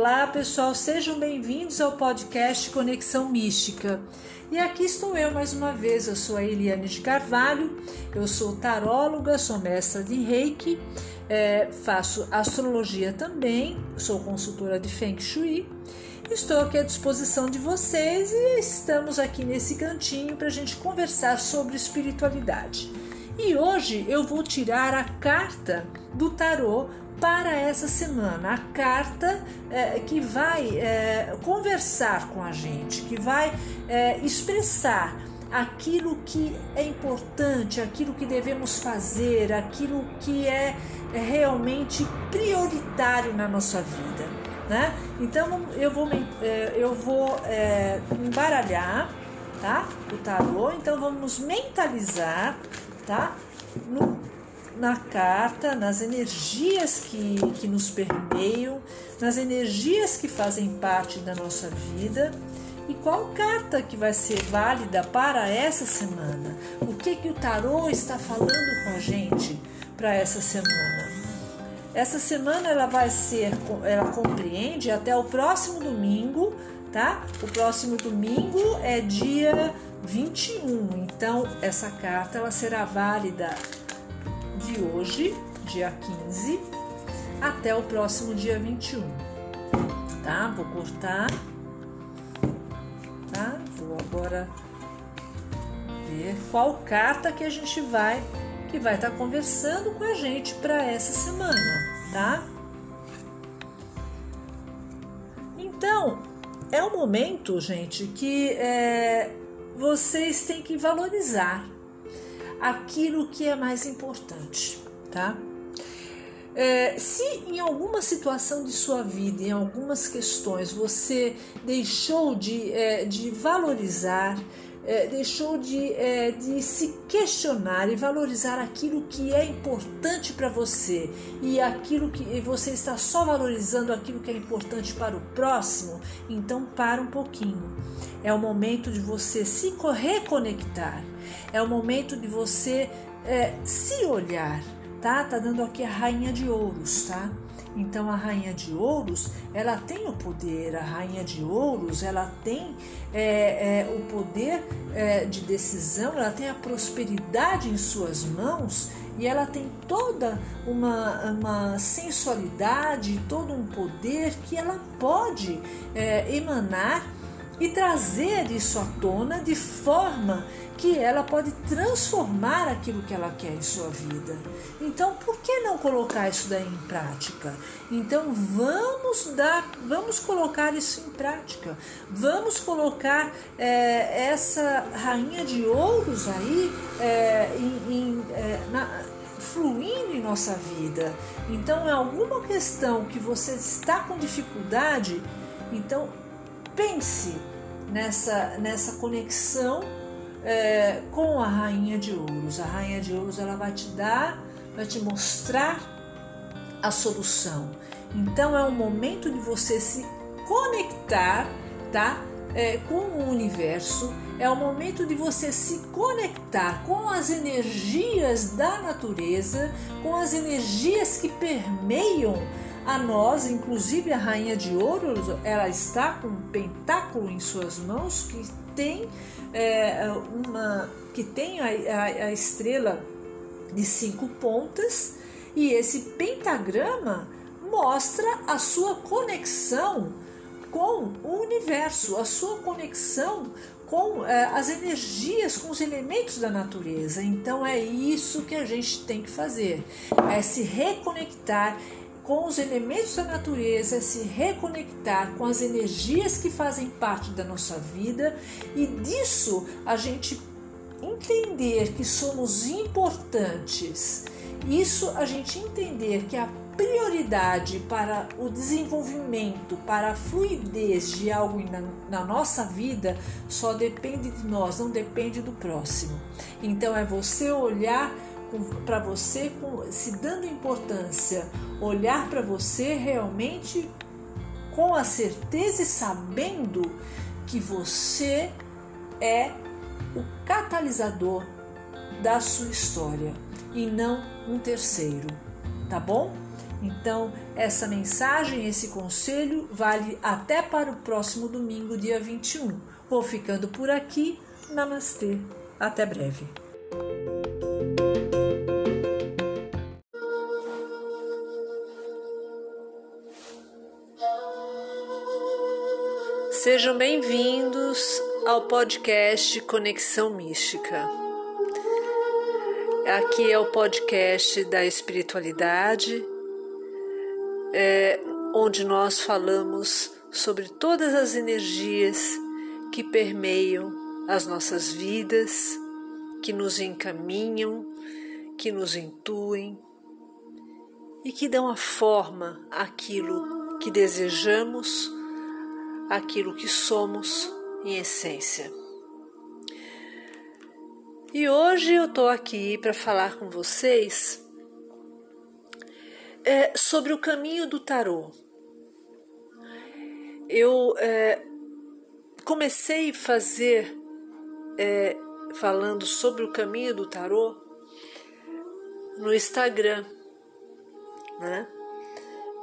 Olá, pessoal, sejam bem-vindos ao podcast Conexão Mística. E aqui estou eu mais uma vez. Eu sou a Eliane de Carvalho, eu sou taróloga, sou mestra de reiki, é, faço astrologia também, sou consultora de Feng Shui. Estou aqui à disposição de vocês e estamos aqui nesse cantinho para a gente conversar sobre espiritualidade. E hoje eu vou tirar a carta do tarô para essa semana, a carta é, que vai é, conversar com a gente, que vai é, expressar aquilo que é importante, aquilo que devemos fazer, aquilo que é, é realmente prioritário na nossa vida. Né? Então eu vou, eu vou embaralhar tá? o tarô, então vamos mentalizar tá? no na carta, nas energias que, que nos permeiam, nas energias que fazem parte da nossa vida e qual carta que vai ser válida para essa semana. O que que o tarô está falando com a gente para essa semana? Essa semana ela vai ser, ela compreende até o próximo domingo, tá? O próximo domingo é dia 21. Então essa carta ela será válida de hoje, dia 15, até o próximo dia 21. Tá? Vou cortar. Tá? Vou agora ver qual carta que a gente vai que vai estar tá conversando com a gente para essa semana, tá? Então, é um momento, gente, que é, vocês têm que valorizar aquilo que é mais importante, tá? É, se em alguma situação de sua vida, em algumas questões, você deixou de, é, de valorizar, é, deixou de, é, de se questionar e valorizar aquilo que é importante para você e aquilo que você está só valorizando aquilo que é importante para o próximo, então para um pouquinho. É o momento de você se reconectar é o momento de você é, se olhar, tá? Tá dando aqui a rainha de ouros, tá? Então a rainha de ouros, ela tem o poder, a rainha de ouros, ela tem é, é, o poder é, de decisão, ela tem a prosperidade em suas mãos e ela tem toda uma, uma sensualidade, todo um poder que ela pode é, emanar e trazer isso à tona de forma que ela pode transformar aquilo que ela quer em sua vida. Então, por que não colocar isso daí em prática? Então, vamos dar, vamos colocar isso em prática. Vamos colocar é, essa rainha de ouros aí é, em, em, é, na, fluindo em nossa vida. Então, é alguma questão que você está com dificuldade, então pense nessa, nessa conexão é, com a rainha de ouros. A rainha de ouros ela vai te dar, vai te mostrar a solução. Então é um momento de você se conectar, tá? É, com o universo. É o momento de você se conectar com as energias da natureza, com as energias que permeiam a nós, inclusive a rainha de ouros, ela está com um pentáculo em suas mãos que tem é, uma que tem a, a, a estrela de cinco pontas e esse pentagrama mostra a sua conexão com o universo, a sua conexão com é, as energias, com os elementos da natureza. Então é isso que a gente tem que fazer, é se reconectar, com os elementos da natureza, se reconectar com as energias que fazem parte da nossa vida e disso a gente entender que somos importantes. Isso a gente entender que a prioridade para o desenvolvimento, para a fluidez de algo na, na nossa vida só depende de nós, não depende do próximo. Então é você olhar para você, se dando importância, olhar para você realmente com a certeza e sabendo que você é o catalisador da sua história e não um terceiro, tá bom? Então, essa mensagem, esse conselho vale até para o próximo domingo, dia 21. Vou ficando por aqui. Namastê. Até breve. Sejam bem-vindos ao podcast Conexão Mística. Aqui é o podcast da espiritualidade, é, onde nós falamos sobre todas as energias que permeiam as nossas vidas, que nos encaminham, que nos intuem e que dão a forma àquilo que desejamos, àquilo que somos em essência. E hoje eu estou aqui para falar com vocês é, sobre o caminho do tarô. Eu é, comecei a fazer é, falando sobre o caminho do tarô no Instagram, né?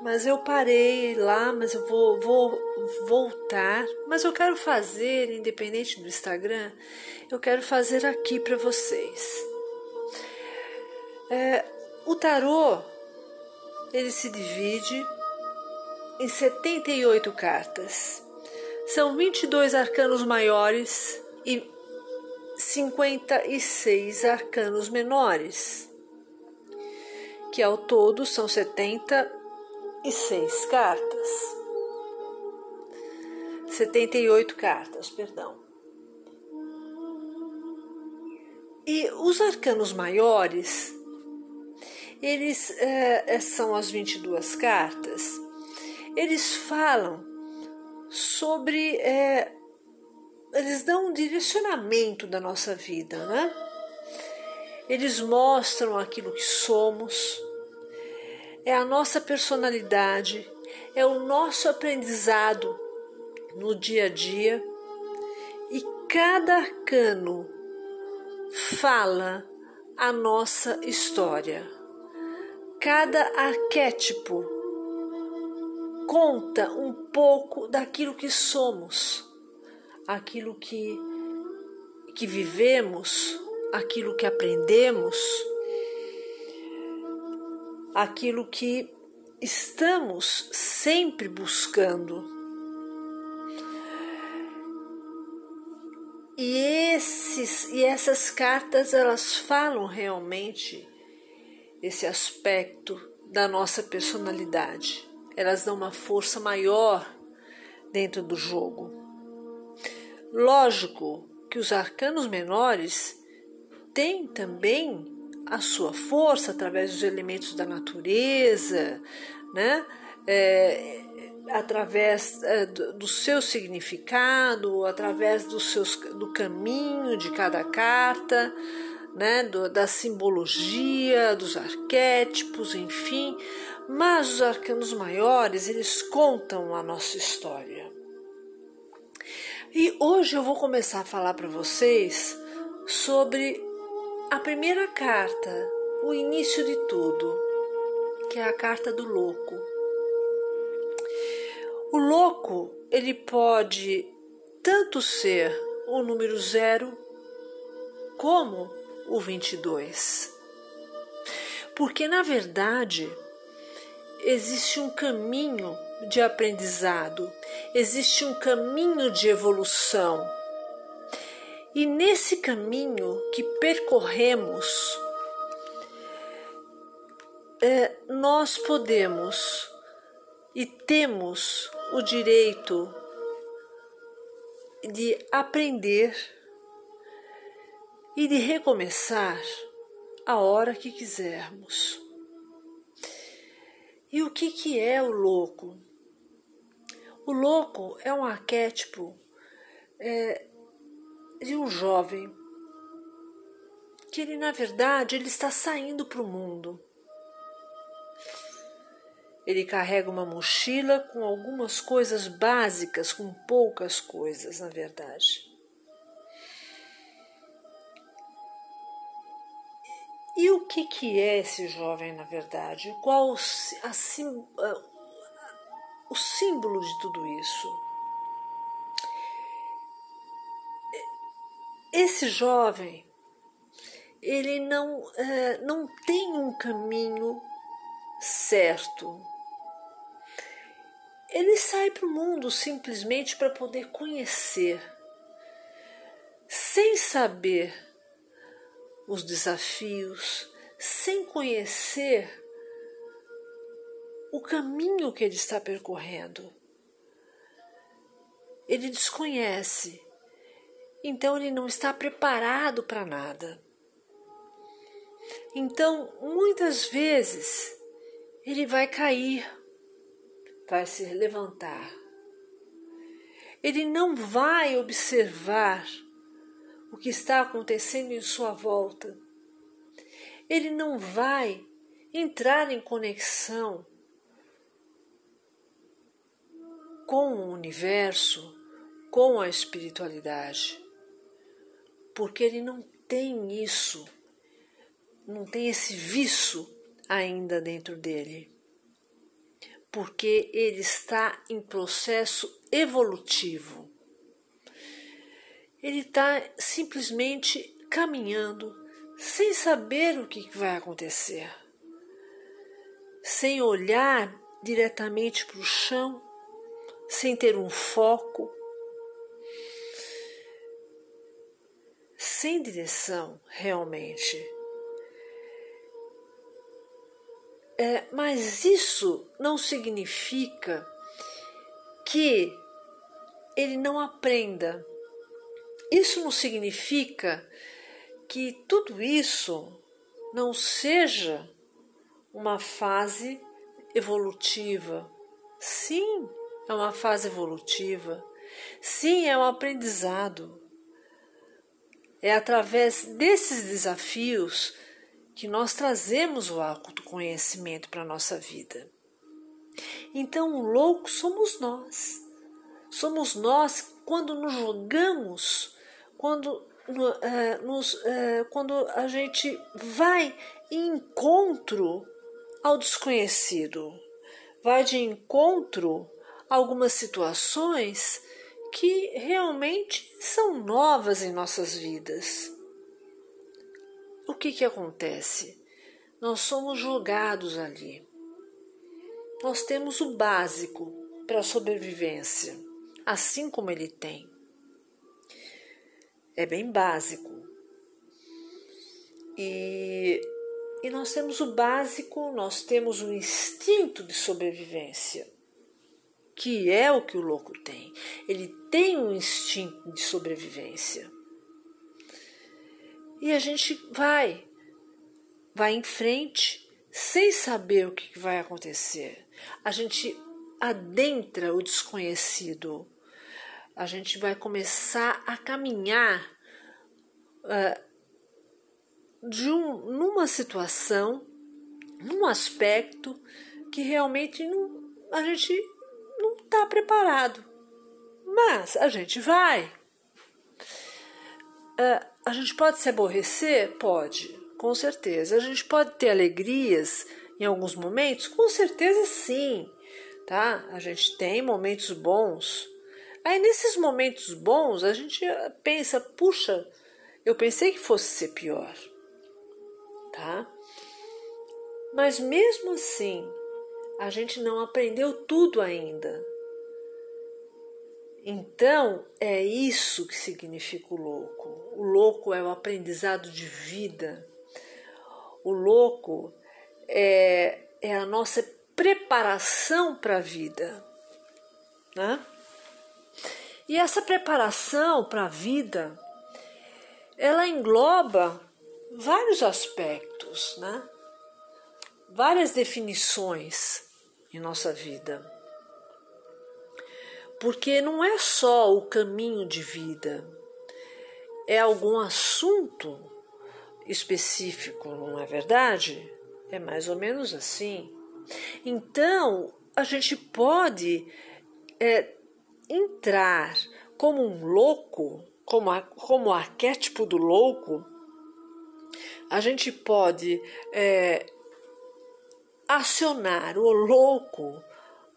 Mas eu parei lá, mas eu vou, vou voltar. Mas eu quero fazer, independente do Instagram, eu quero fazer aqui para vocês. É, o tarô ele se divide em 78 cartas. São 22 arcanos maiores e 56 arcanos menores, que ao todo são 76 cartas. 78 cartas, perdão. E os arcanos maiores, eles é, são as 22 cartas, eles falam sobre. É, eles dão um direcionamento da nossa vida, né? Eles mostram aquilo que somos, é a nossa personalidade, é o nosso aprendizado no dia a dia e cada arcano fala a nossa história. Cada arquétipo conta um pouco daquilo que somos, aquilo que, que vivemos, aquilo que aprendemos, aquilo que estamos sempre buscando. E, esses, e essas cartas elas falam realmente esse aspecto da nossa personalidade. Elas dão uma força maior dentro do jogo. Lógico que os arcanos menores têm também a sua força através dos elementos da natureza, né? É, através é, do, seu significado, através do, seus, do caminho de cada carta, né, do, da simbologia, dos arquétipos, enfim. Mas os arcanos maiores, eles contam a nossa história. E hoje eu vou começar a falar para vocês sobre a primeira carta, o início de tudo, que é a carta do louco. O louco, ele pode tanto ser o número zero como o 22. Porque, na verdade, existe um caminho de aprendizado, existe um caminho de evolução. E nesse caminho que percorremos, é, nós podemos e temos o direito de aprender e de recomeçar a hora que quisermos. E o que, que é o louco? O louco é um arquétipo é, de um jovem que ele, na verdade, ele está saindo para o mundo. Ele carrega uma mochila com algumas coisas básicas, com poucas coisas, na verdade. E o que, que é esse jovem, na verdade? Qual o símbolo de tudo isso? Esse jovem, ele não, é, não tem um caminho certo. Ele sai para o mundo simplesmente para poder conhecer, sem saber os desafios, sem conhecer o caminho que ele está percorrendo. Ele desconhece, então ele não está preparado para nada. Então, muitas vezes, ele vai cair, vai se levantar. Ele não vai observar o que está acontecendo em sua volta. Ele não vai entrar em conexão com o universo, com a espiritualidade, porque ele não tem isso, não tem esse vício ainda dentro dele, porque ele está em processo evolutivo. Ele está simplesmente caminhando sem saber o que vai acontecer, sem olhar diretamente para o chão, sem ter um foco, sem direção realmente. É, mas isso não significa que ele não aprenda isso não significa que tudo isso não seja uma fase evolutiva. Sim, é uma fase evolutiva. Sim, é um aprendizado. É através desses desafios que nós trazemos o autoconhecimento para a nossa vida. Então, o louco somos nós. Somos nós quando nos jogamos quando, uh, nos, uh, quando a gente vai em encontro ao desconhecido, vai de encontro a algumas situações que realmente são novas em nossas vidas. O que, que acontece? Nós somos jogados ali. Nós temos o básico para a sobrevivência, assim como ele tem é bem básico. E, e nós temos o básico, nós temos o instinto de sobrevivência, que é o que o louco tem. Ele tem um instinto de sobrevivência. E a gente vai, vai em frente sem saber o que vai acontecer. A gente adentra o desconhecido a gente vai começar a caminhar uh, de um, numa situação, num aspecto que realmente não, a gente está preparado. Mas a gente vai. Uh, a gente pode se aborrecer? Pode, com certeza. A gente pode ter alegrias em alguns momentos? Com certeza sim. Tá? A gente tem momentos bons, Aí nesses momentos bons a gente pensa, puxa, eu pensei que fosse ser pior, tá? Mas mesmo assim, a gente não aprendeu tudo ainda. Então, é isso que significa o louco. O louco é o aprendizado de vida. O louco é, é a nossa preparação para a vida. Né? E essa preparação para a vida, ela engloba vários aspectos, né? Várias definições em nossa vida. Porque não é só o caminho de vida, é algum assunto específico, não é verdade? É mais ou menos assim. Então, a gente pode é, entrar como um louco, como, a, como o arquétipo do louco, a gente pode é, acionar o louco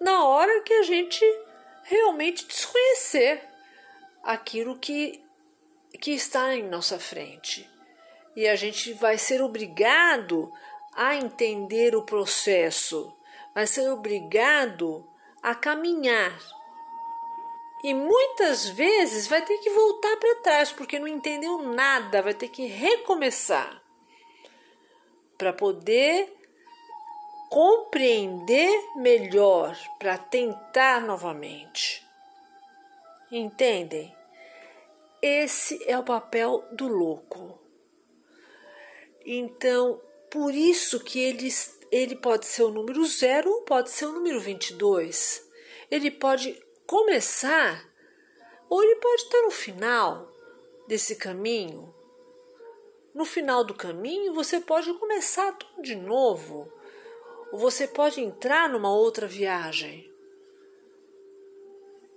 na hora que a gente realmente desconhecer aquilo que, que está em nossa frente. E a gente vai ser obrigado a entender o processo, vai ser obrigado a caminhar. E muitas vezes vai ter que voltar para trás porque não entendeu nada, vai ter que recomeçar para poder compreender melhor, para tentar novamente. Entendem? Esse é o papel do louco. Então, por isso que ele, ele pode ser o número zero ou pode ser o número 22. Ele pode começar ou ele pode estar no final desse caminho. No final do caminho, você pode começar tudo de novo. Ou você pode entrar numa outra viagem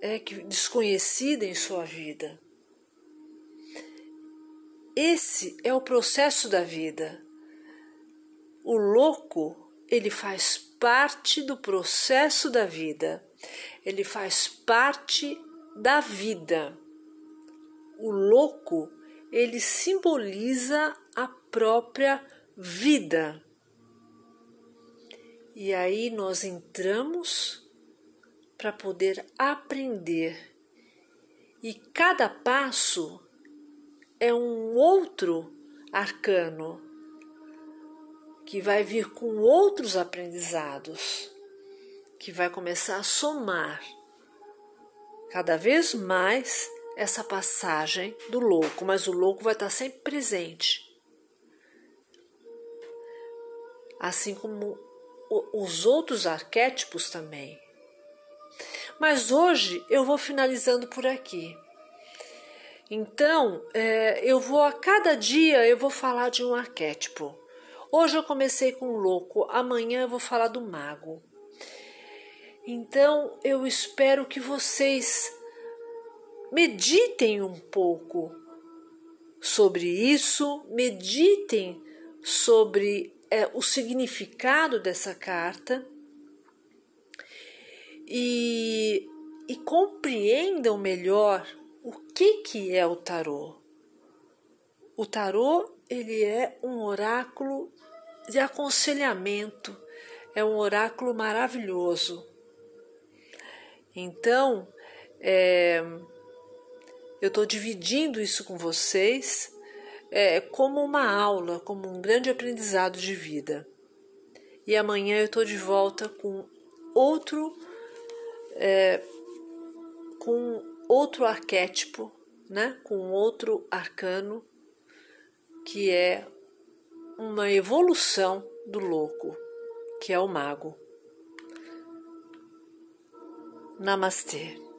é que desconhecida em sua vida. Esse é o processo da vida. O louco, ele faz parte do processo da vida. Ele faz parte da vida. O louco, ele simboliza a própria vida. E aí nós entramos para poder aprender. E cada passo é um outro arcano que vai vir com outros aprendizados, que vai começar a somar cada vez mais essa passagem do louco, mas o louco vai estar sempre presente. Assim como os outros arquétipos também. Mas hoje eu vou finalizando por aqui. Então, é, eu vou a cada dia eu vou falar de um arquétipo. Hoje eu comecei com o louco, amanhã eu vou falar do mago. Então, eu espero que vocês meditem um pouco sobre isso, meditem sobre é, o significado dessa carta e, e compreendam melhor o que, que é o tarô. O tarô ele é um oráculo de aconselhamento, é um oráculo maravilhoso. Então, é, eu estou dividindo isso com vocês é, como uma aula, como um grande aprendizado de vida. E amanhã eu estou de volta com outro, é, com outro arquétipo, né? com outro arcano, que é uma evolução do louco, que é o mago. Namastê.